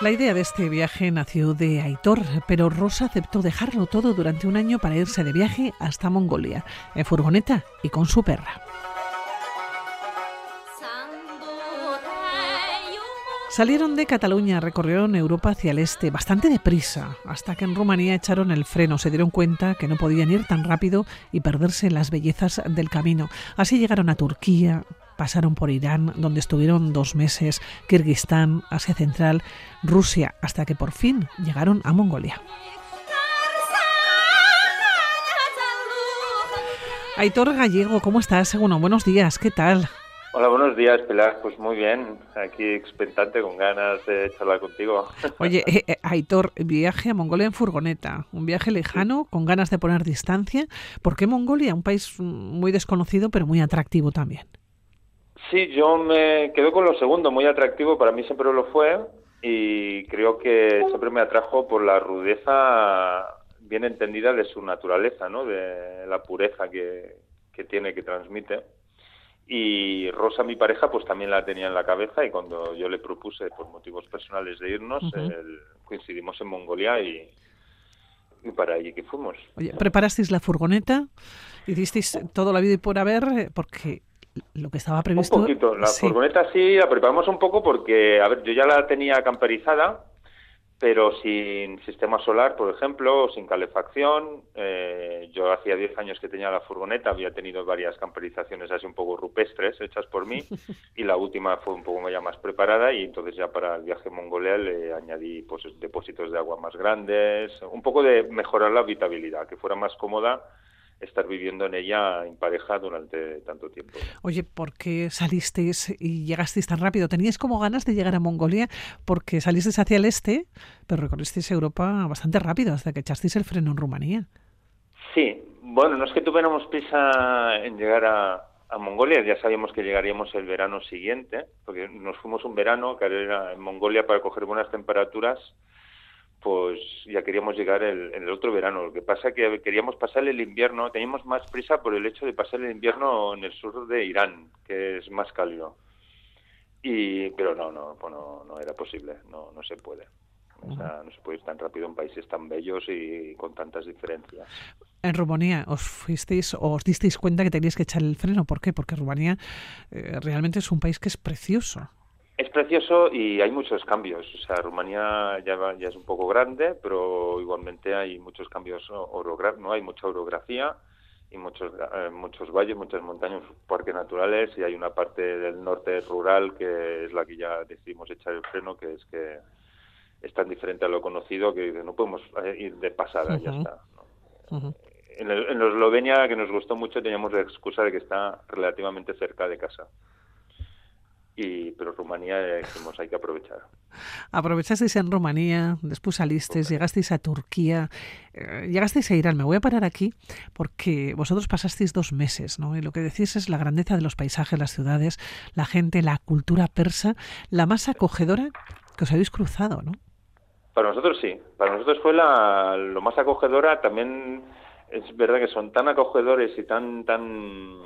La idea de este viaje nació de Aitor, pero Rosa aceptó dejarlo todo durante un año para irse de viaje hasta Mongolia, en furgoneta y con su perra. Salieron de Cataluña, recorrieron Europa hacia el este, bastante deprisa, hasta que en Rumanía echaron el freno, se dieron cuenta que no podían ir tan rápido y perderse las bellezas del camino. Así llegaron a Turquía, pasaron por Irán, donde estuvieron dos meses, Kirguistán, Asia Central, Rusia, hasta que por fin llegaron a Mongolia. Aitor Gallego, ¿cómo estás? Bueno, buenos días, ¿qué tal? Hola, buenos días, Pilar. Pues muy bien, aquí expectante, con ganas de charlar contigo. Oye, eh, eh, Aitor, viaje a Mongolia en furgoneta, un viaje lejano, con ganas de poner distancia. ¿Por qué Mongolia? Un país muy desconocido, pero muy atractivo también. Sí, yo me quedo con lo segundo, muy atractivo, para mí siempre lo fue, y creo que siempre me atrajo por la rudeza bien entendida de su naturaleza, ¿no? De la pureza que, que tiene, que transmite y Rosa, mi pareja, pues también la tenía en la cabeza y cuando yo le propuse por motivos personales de irnos, coincidimos en Mongolia y, para allí que fuimos. Oye, ¿preparasteis la furgoneta? ¿Hicisteis todo la vida y por haber? Porque lo que estaba previsto... Un poquito, la furgoneta sí, la preparamos un poco porque, a ver, yo ya la tenía camperizada, pero sin sistema solar, por ejemplo, sin calefacción. Eh, yo hacía 10 años que tenía la furgoneta, había tenido varias camperizaciones así un poco rupestres hechas por mí y la última fue un poco ya más preparada y entonces ya para el viaje mongolea le añadí pues, depósitos de agua más grandes, un poco de mejorar la habitabilidad, que fuera más cómoda estar viviendo en ella en pareja durante tanto tiempo. Oye, ¿por qué salisteis y llegasteis tan rápido? ¿Teníais como ganas de llegar a Mongolia? Porque salisteis hacia el este, pero recorristeis Europa bastante rápido hasta que echasteis el freno en Rumanía. Sí, bueno, no es que tuviéramos prisa en llegar a, Mongolia, ya sabíamos que llegaríamos el verano siguiente, porque nos fuimos un verano que era en Mongolia para coger buenas temperaturas pues ya queríamos llegar el, en el otro verano. Lo que pasa es que queríamos pasar el invierno, teníamos más prisa por el hecho de pasar el invierno en el sur de Irán, que es más cálido. Y, pero no, no, pues no, no era posible, no, no se puede. O sea, no se puede ir tan rápido en países tan bellos y con tantas diferencias. En Rumanía os fuisteis o os disteis cuenta que teníais que echar el freno. ¿Por qué? Porque Rumanía eh, realmente es un país que es precioso. Es precioso y hay muchos cambios. O sea, Rumanía ya, ya es un poco grande, pero igualmente hay muchos cambios no hay mucha orografía y muchos eh, muchos valles, muchas montañas, parques naturales y hay una parte del norte rural que es la que ya decidimos echar el freno, que es que es tan diferente a lo conocido que no podemos eh, ir de pasada, ya está. en, en Eslovenia, que nos gustó mucho, teníamos la excusa de que está relativamente cerca de casa y pero Rumanía dijimos hay que aprovechar. Aprovechasteis en Rumanía, después salisteis, llegasteis a Turquía, eh, llegasteis a Irán. Me voy a parar aquí porque vosotros pasasteis dos meses, ¿no? Y lo que decís es la grandeza de los paisajes, las ciudades, la gente, la cultura persa, la más acogedora que os habéis cruzado, ¿no? Para nosotros sí, para nosotros fue la, lo más acogedora. También es verdad que son tan acogedores y tan tan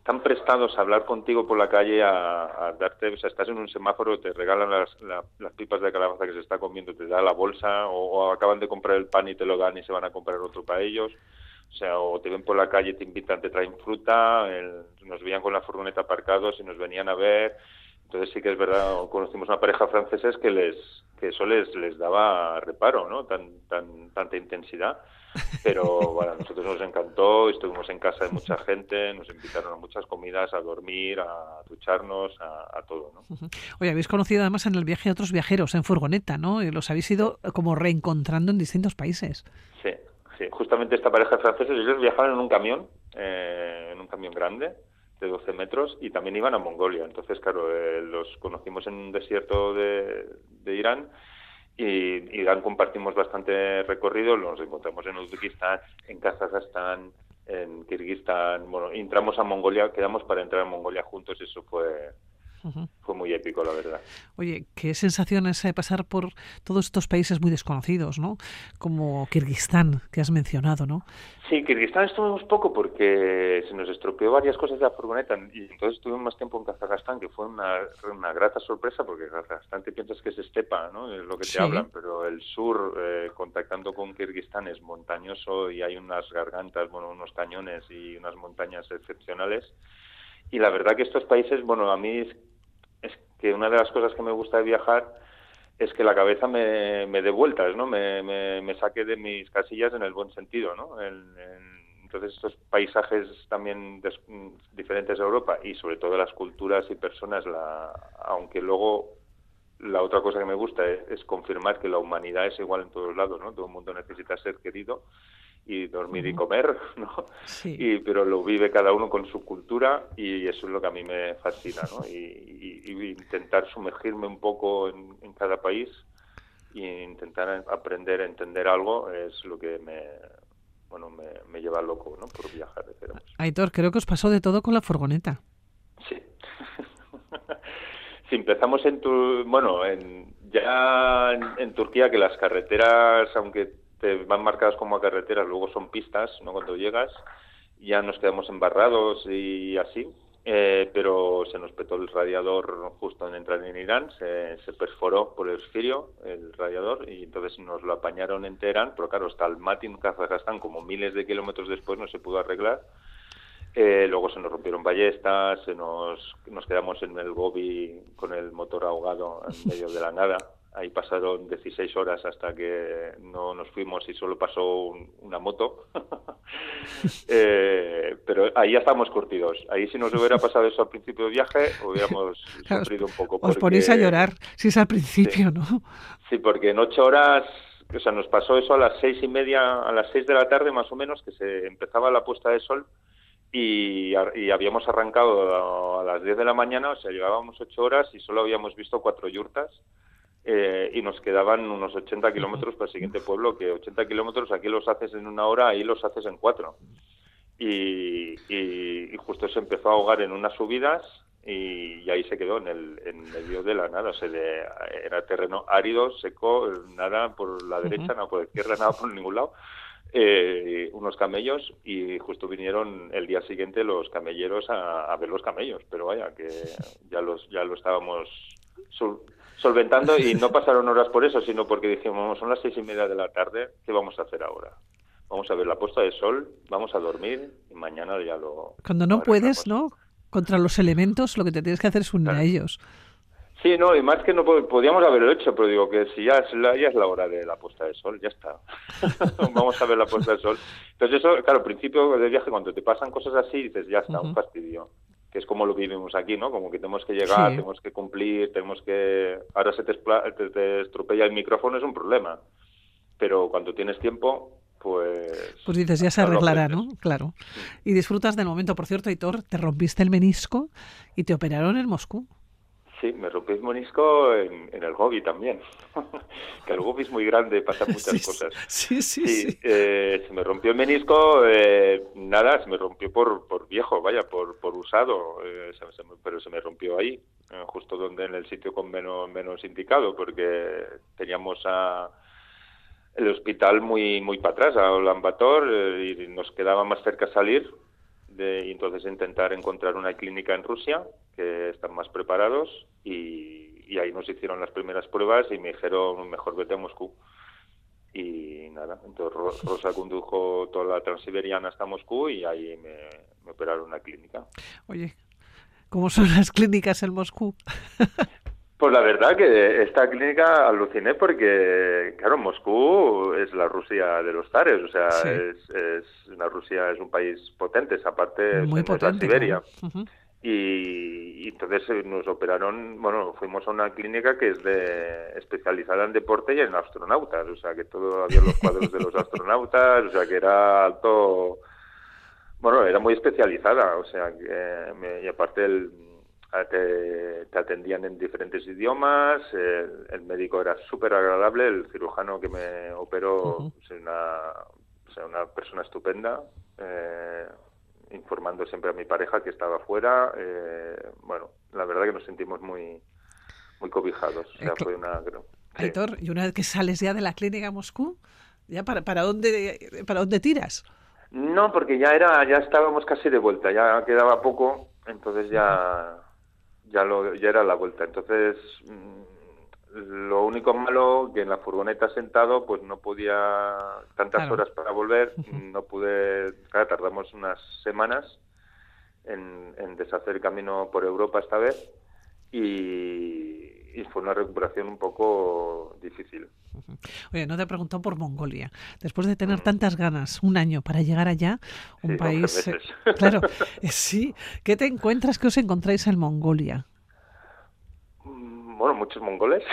están prestados a hablar contigo por la calle, a, darte, o sea, estás en un semáforo, te regalan las, las, pipas de calabaza que se está comiendo, te da la bolsa, o, acaban de comprar el pan y te lo dan y se van a comprar otro para ellos. O sea, o te ven por la calle, te invitan, te traen fruta, nos veían con la furgoneta aparcados y nos venían a ver. Entonces sí que es verdad, conocimos una pareja franceses que les que eso les, les daba reparo, ¿no? Tan, tan, tanta intensidad pero bueno, a nosotros nos encantó, estuvimos en casa de mucha gente, nos invitaron a muchas comidas, a dormir, a ducharnos, a, todo, ¿no? Oye, habéis conocido además en el viaje a otros viajeros en furgoneta, ¿no? Y los habéis ido como reencontrando en distintos países. Sí, sí. Justamente esta pareja de franceses, ellos viajaban en un camión, eh, en un camión grande, de 12 metros y también iban a Mongolia. Entonces, claro, eh, los conocimos en un desierto de, de Irán y Irán compartimos bastante recorrido, nos encontramos en Uzbekistán, en Kazajstán, en Kirguistán, bueno, entramos a Mongolia, quedamos para entrar a Mongolia juntos y eso fue Fue muy épico, la verdad. Oye, qué sensación es eh, pasar por todos estos países muy desconocidos, ¿no? Como Kirguistán, que has mencionado, ¿no? Sí, Kirguistán estuvimos poco porque se nos estropeó varias cosas de la furgoneta y entonces estuvimos más tiempo en Kazajstán, que fue una, una grata sorpresa porque Kazajstán te piensas que es estepa, ¿no? Es lo que te hablan, pero el sur, eh, contactando con Kirguistán, es montañoso y hay unas gargantas, bueno, unos cañones y unas montañas excepcionales. Y la verdad que estos países, bueno, a mí que una de las cosas que me gusta de viajar es que la cabeza me, me dé vueltas, ¿no? Me, me, saque de mis casillas en el buen sentido, ¿no? entonces estos paisajes también diferentes de Europa y sobre todo las culturas y personas, la, aunque luego la otra cosa que me gusta es, confirmar que la humanidad es igual en todos lados, ¿no? Todo el mundo necesita ser querido y dormir y comer, ¿no? Sí. Y, pero lo vive cada uno con su cultura y eso es lo que a mí me fascina, ¿no? Y, intentar sumergirme un poco en, cada país e intentar aprender a entender algo es lo que me, bueno, me, lleva loco, ¿no? Por viajar, Aitor, creo que os pasó de todo con la furgoneta. Sí. si empezamos en tu, bueno, en, ya en, Turquía que las carreteras, aunque te van marcadas como carreteras, luego son pistas, ¿no? Cuando llegas, ya nos quedamos embarrados y así. Eh, pero se nos petó el radiador justo en entrar en Irán, se, perforó por el esfirio el radiador y entonces nos lo apañaron en Teherán, pero claro, hasta el Matin, Kazajstán, como miles de kilómetros después no se pudo arreglar. Eh, luego se nos rompieron ballestas, se nos, nos quedamos en el Gobi con el motor ahogado en medio de la nada. Ahí pasaron 16 horas hasta que no nos fuimos y solo pasó una moto. Eh, pero ahí ya estamos curtidos. Ahí si nos hubiera pasado eso al principio del viaje, hubiéramos sufrido un poco. Os ponéis a llorar, si es al principio, ¿no? Sí, porque en ocho horas, o sea, nos pasó eso a las seis y media, a las seis de la tarde más o menos, que se empezaba la puesta de sol y, y habíamos arrancado a, las diez de la mañana, o sea, llevábamos ocho horas y solo habíamos visto cuatro yurtas eh, y nos quedaban unos 80 kilómetros para el siguiente pueblo, que 80 kilómetros aquí los haces en una hora, ahí los haces en cuatro. Y, justo se empezó a ahogar en unas subidas y, ahí se quedó en el en medio de la nada. O sea, era terreno árido, seco, nada por la derecha, nada por la izquierda, nada por ningún lado. Eh, unos camellos y justo vinieron el día siguiente los camelleros a, ver los camellos, pero vaya que ya los ya lo estábamos solventando y no pasaron horas por eso, sino porque dijimos, son las seis y media de la tarde, ¿qué vamos a hacer ahora? Vamos a ver la puesta de sol, vamos a dormir y mañana ya lo... Cuando no puedes, ¿no? Contra los elementos, lo que te tienes que hacer es unir a ellos. Sí, no, y más que no podíamos haberlo hecho, pero digo que si ya es la, ya es la hora de la puesta de sol, ya está. Vamos a ver la puesta de sol. Entonces eso, claro, al principio del viaje, cuando te pasan cosas así, dices, ya está, un fastidio que es como lo vivimos aquí, ¿no? Como que tenemos que llegar, tenemos que cumplir, tenemos que... Ahora se te, te, estropea el micrófono, es un problema. Pero cuando tienes tiempo, pues... Pues dices, ya se arreglará, ¿no? Claro. Y disfrutas del momento. Por cierto, Hitor, te rompiste el menisco y te operaron en Moscú. Sí, me rompí el monisco en, el Gobi también. que el Gobi es muy grande, pasan muchas cosas. Sí, sí, sí. Eh, se me rompió el menisco, eh, nada, se me rompió por, por viejo, vaya, por, por usado, eh, pero se me rompió ahí, justo donde en el sitio con menos, menos indicado, porque teníamos a el hospital muy muy para atrás, a Olambator, y nos quedaba más cerca salir de entonces intentar encontrar una clínica en Rusia que están más preparados y, y, ahí nos hicieron las primeras pruebas y me dijeron mejor vete a Moscú y nada entonces Rosa condujo toda la transiberiana hasta Moscú y ahí me, me operaron una clínica oye ¿Cómo son las clínicas en Moscú? Pues la verdad que esta clínica aluciné porque, claro, Moscú es la Rusia de los zares, o sea, es, es, una Rusia es un país potente, esa parte Muy potente, Siberia. y, entonces eh, nos operaron, bueno, fuimos a una clínica que es de especializada en deporte y en astronautas, o sea, que todo había los cuadros de los astronautas, o sea, que era alto, bueno, era muy especializada, o sea, que, y aparte el te, atendían en diferentes idiomas, el, médico era súper agradable, el cirujano que me operó es una, una persona estupenda, eh, informando siempre a mi pareja que estaba fuera, eh, bueno, la verdad que nos sentimos muy, muy cobijados. O sea, fue una... Aitor, y una vez que sales ya de la clínica a Moscú, ¿ya para, para, dónde, para dónde tiras? No, porque ya era, ya estábamos casi de vuelta, ya quedaba poco, entonces ya, ya lo, ya era la vuelta. Entonces, mm, lo único malo que en la furgoneta sentado, pues no podía tantas horas para volver, no pude, claro, tardamos unas semanas en, en deshacer el camino por Europa esta vez y, y fue una recuperación un poco difícil. Oye, no te he preguntado por Mongolia. Después de tener mm. tantas ganas, un año para llegar allá, un país... Eh, claro, eh, sí. ¿Qué te encuentras? ¿Qué os encontráis en Mongolia? Mm, bueno, muchos mongoles.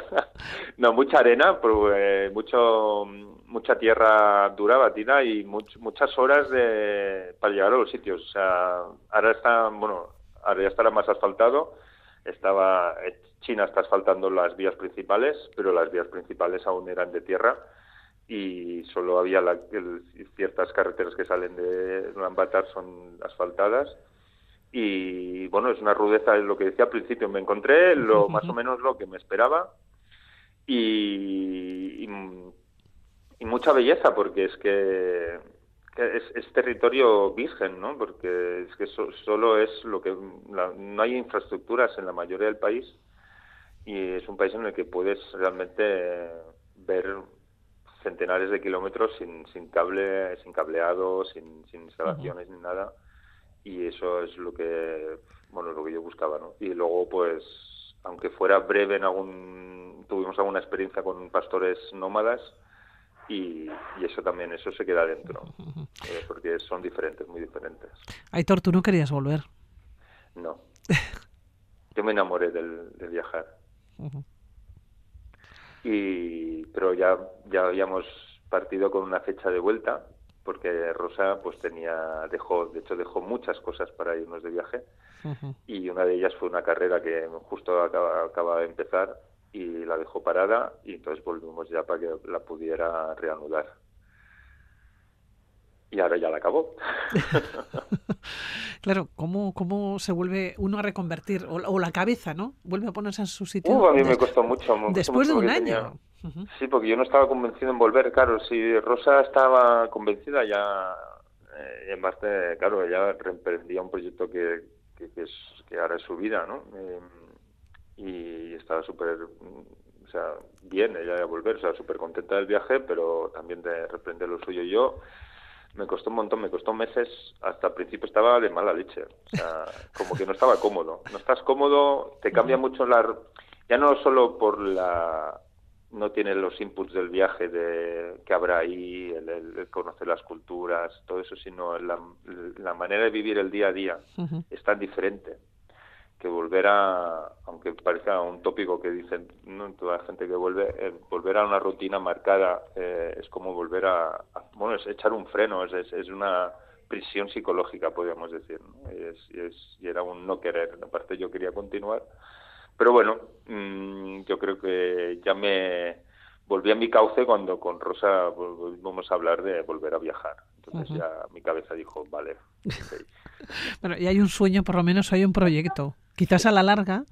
no, mucha arena, pero, eh, mucho, mucha tierra dura, batida y muchas horas de, para llegar a los sitios. O sea, ahora está, bueno, ahora ya estará más asfaltado estaba China está asfaltando las vías principales, pero las vías principales aún eran de tierra y solo había ciertas carreteras que salen de Ulaanbaatar son asfaltadas. Y bueno es una rudeza es lo que decía al principio me encontré lo más o menos lo que me esperaba y, y mucha belleza porque es que es, territorio virgen, ¿no? Porque es que solo es lo que no hay infraestructuras en la mayoría del país y es un país en el que puedes realmente ver centenares de kilómetros sin, sin cable, sin cableado, sin, instalaciones ni nada y eso es lo que bueno lo que yo buscaba, ¿no? Y luego pues aunque fuera breve en algún tuvimos alguna experiencia con pastores nómadas y, eso también, eso se queda dentro, eh, porque son diferentes, muy diferentes. Aitor, ¿tú no querías volver? No. Yo me enamoré del, viajar. y Pero ya, ya habíamos partido con una fecha de vuelta, porque Rosa pues tenía, dejó, de hecho dejó muchas cosas para irnos de viaje, y una de ellas fue una carrera que justo acaba, acaba de empezar y la dejó parada y entonces volvimos ya para que la pudiera reanudar. Y ahora ya la acabó. claro, ¿cómo, ¿cómo se vuelve uno a reconvertir? O, la cabeza, ¿no? Vuelve a ponerse en su sitio. Uh, a mí me costó mucho. después de un año. Sí, porque yo no estaba convencido en volver. Claro, si Rosa estaba convencida ya, eh, en parte, claro, ella reemprendía un proyecto que, que, es, que ahora es su vida, ¿no? Eh, y estaba súper, o sea, bien ella de volver, o sea, súper contenta del viaje, pero también de reprender lo suyo. Yo me costó un montón, me costó meses, hasta el principio estaba de mala leche, o sea, como que no estaba cómodo. No estás cómodo, te cambia mucho la... Ya no solo por la... No tiene los inputs del viaje de que habrá ahí, el, conocer las culturas, todo eso, sino la, la, manera de vivir el día a día es tan diferente que volver a, aunque parezca un tópico que dicen ¿no? toda la gente que vuelve, eh, volver a una rutina marcada eh, es como volver a, bueno, es echar un freno, es, es, una prisión psicológica, podríamos decir, ¿no? y, es, y, era un no querer, aparte yo quería continuar, pero bueno, mm, yo creo que ya me volví a mi cauce cuando con Rosa volvimos a hablar de volver a viajar. Entonces ya mi cabeza dijo, vale. bueno, y hay un sueño, por lo menos hay un proyecto. Quizás a la larga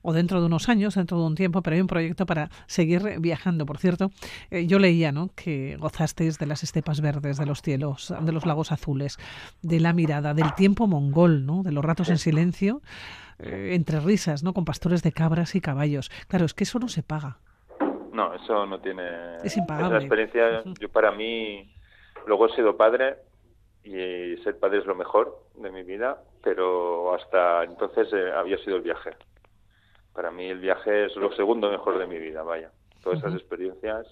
o dentro de unos años, dentro de un tiempo, pero hay un proyecto para seguir viajando. Por cierto, eh, yo leía ¿no? que gozasteis de las estepas verdes, de los cielos, de los lagos azules, de la mirada, del tiempo mongol, ¿no? de los ratos en silencio, eh, entre risas, ¿no? con pastores de cabras y caballos. Claro, es que eso no se paga. No, eso no tiene... Es impagable. Esa experiencia, yo para mí, luego he sido padre y ser padre es lo mejor de mi vida, pero hasta entonces eh, había sido el viaje. Para mí el viaje es lo segundo mejor de mi vida, vaya. Todas esas experiencias,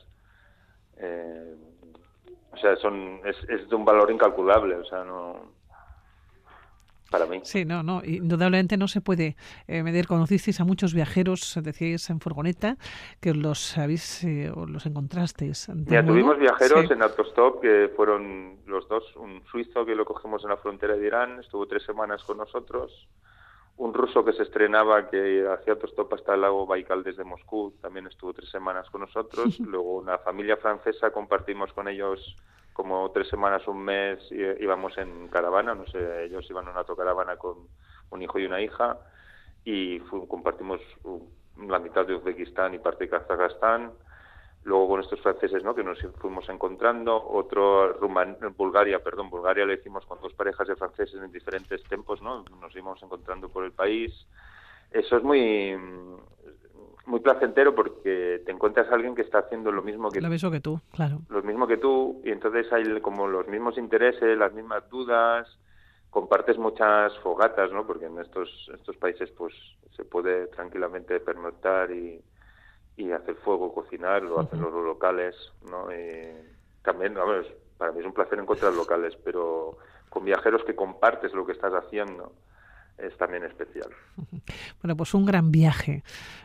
eh, o sea, son es, es de un valor incalculable, o sea, no para mí. Sí, no, no, indudablemente no se puede eh, medir. Conocisteis a muchos viajeros, decíais en furgoneta, que los habéis, eh, los encontrasteis. Mira, tuvimos viajeros en autostop que fueron los dos, un suizo que lo cogimos en la frontera de Irán, estuvo tres semanas con nosotros, un ruso que se estrenaba que hacía autostop hasta el lago Baikal desde Moscú, también estuvo tres semanas con nosotros, luego una familia francesa compartimos con ellos como tres semanas, un mes íbamos en caravana, no sé, ellos iban en una autocaravana con un hijo y una hija, y compartimos la mitad de Uzbekistán y parte de Kazajstán. Luego con estos franceses, ¿no? Que nos fuimos encontrando. Otro, Bulgaria, perdón, Bulgaria lo hicimos con dos parejas de franceses en diferentes tiempos, ¿no? Nos íbamos encontrando por el país. Eso es muy muy placentero porque te encuentras a alguien que está haciendo lo mismo que lo mismo que tú, claro. Lo mismo que tú y entonces hay como los mismos intereses, las mismas dudas, compartes muchas fogatas, ¿no? Porque en estos estos países pues se puede tranquilamente pernoctar y, y hacer fuego, cocinar, lo hacen los locales, ¿no? Y también, ver, para mí es un placer encontrar locales, pero con viajeros que compartes lo que estás haciendo es también especial. Bueno, pues un gran viaje,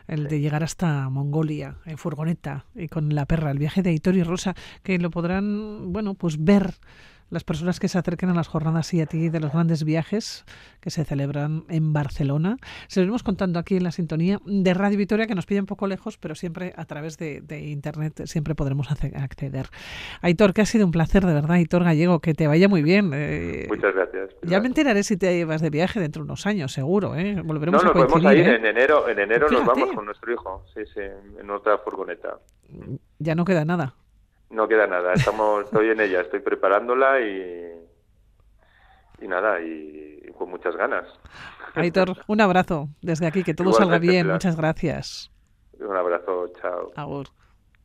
el de llegar hasta Mongolia en furgoneta y con la perra, el viaje de Aitor y Rosa, que lo podrán, bueno, pues ver las personas que se acerquen a las jornadas y a ti de los grandes viajes que se celebran en Barcelona. Se lo iremos contando aquí en la sintonía de Radio Vitoria, que nos pide un poco lejos, pero siempre a través de, Internet siempre podremos acceder. Aitor, que ha sido un placer, de verdad, Aitor Gallego, que te vaya muy bien. Eh, Muchas gracias. Ya me enteraré si te llevas de viaje dentro de unos años, seguro. ¿eh? Volveremos no, nos a podemos ir ¿eh? en enero. En enero nos vamos con nuestro hijo, sí, sí, en otra furgoneta. Ya no queda nada. No queda nada, estamos, estoy en ella, estoy preparándola y, y nada, y, con muchas ganas. Aitor, un abrazo desde aquí, que todo salga bien, muchas gracias. Un abrazo, chao. Agur.